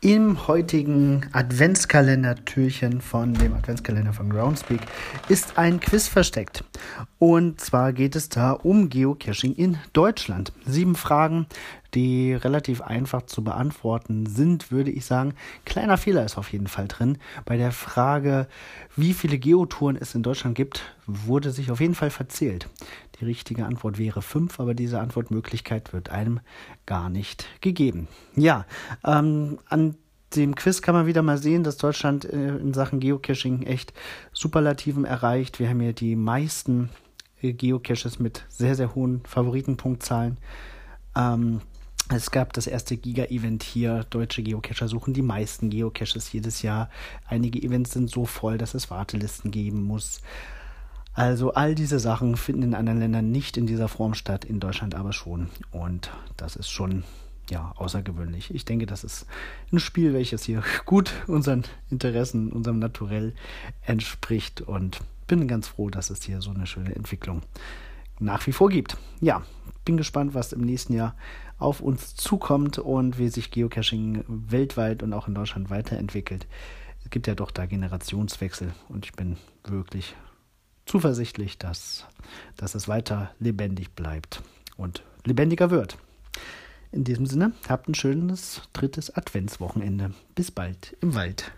Im heutigen Adventskalender-Türchen von dem Adventskalender von Groundspeak ist ein Quiz versteckt. Und zwar geht es da um Geocaching in Deutschland. Sieben Fragen, die relativ einfach zu beantworten sind, würde ich sagen. Kleiner Fehler ist auf jeden Fall drin. Bei der Frage, wie viele Geotouren es in Deutschland gibt, wurde sich auf jeden Fall verzählt. Die richtige Antwort wäre fünf, aber diese Antwortmöglichkeit wird einem gar nicht gegeben. Ja, ähm, an dem Quiz kann man wieder mal sehen, dass Deutschland äh, in Sachen Geocaching echt Superlativen erreicht. Wir haben hier die meisten äh, Geocaches mit sehr, sehr hohen Favoritenpunktzahlen. Ähm, es gab das erste Giga-Event hier. Deutsche Geocacher suchen die meisten Geocaches jedes Jahr. Einige Events sind so voll, dass es Wartelisten geben muss. Also all diese Sachen finden in anderen Ländern nicht in dieser Form statt, in Deutschland aber schon. Und das ist schon ja außergewöhnlich. Ich denke, das ist ein Spiel, welches hier gut unseren Interessen, unserem Naturell entspricht und bin ganz froh, dass es hier so eine schöne Entwicklung nach wie vor gibt. Ja, bin gespannt, was im nächsten Jahr auf uns zukommt und wie sich Geocaching weltweit und auch in Deutschland weiterentwickelt. Es gibt ja doch da Generationswechsel und ich bin wirklich zuversichtlich, dass, dass es weiter lebendig bleibt und lebendiger wird. In diesem Sinne, habt ein schönes drittes Adventswochenende. Bis bald im Wald.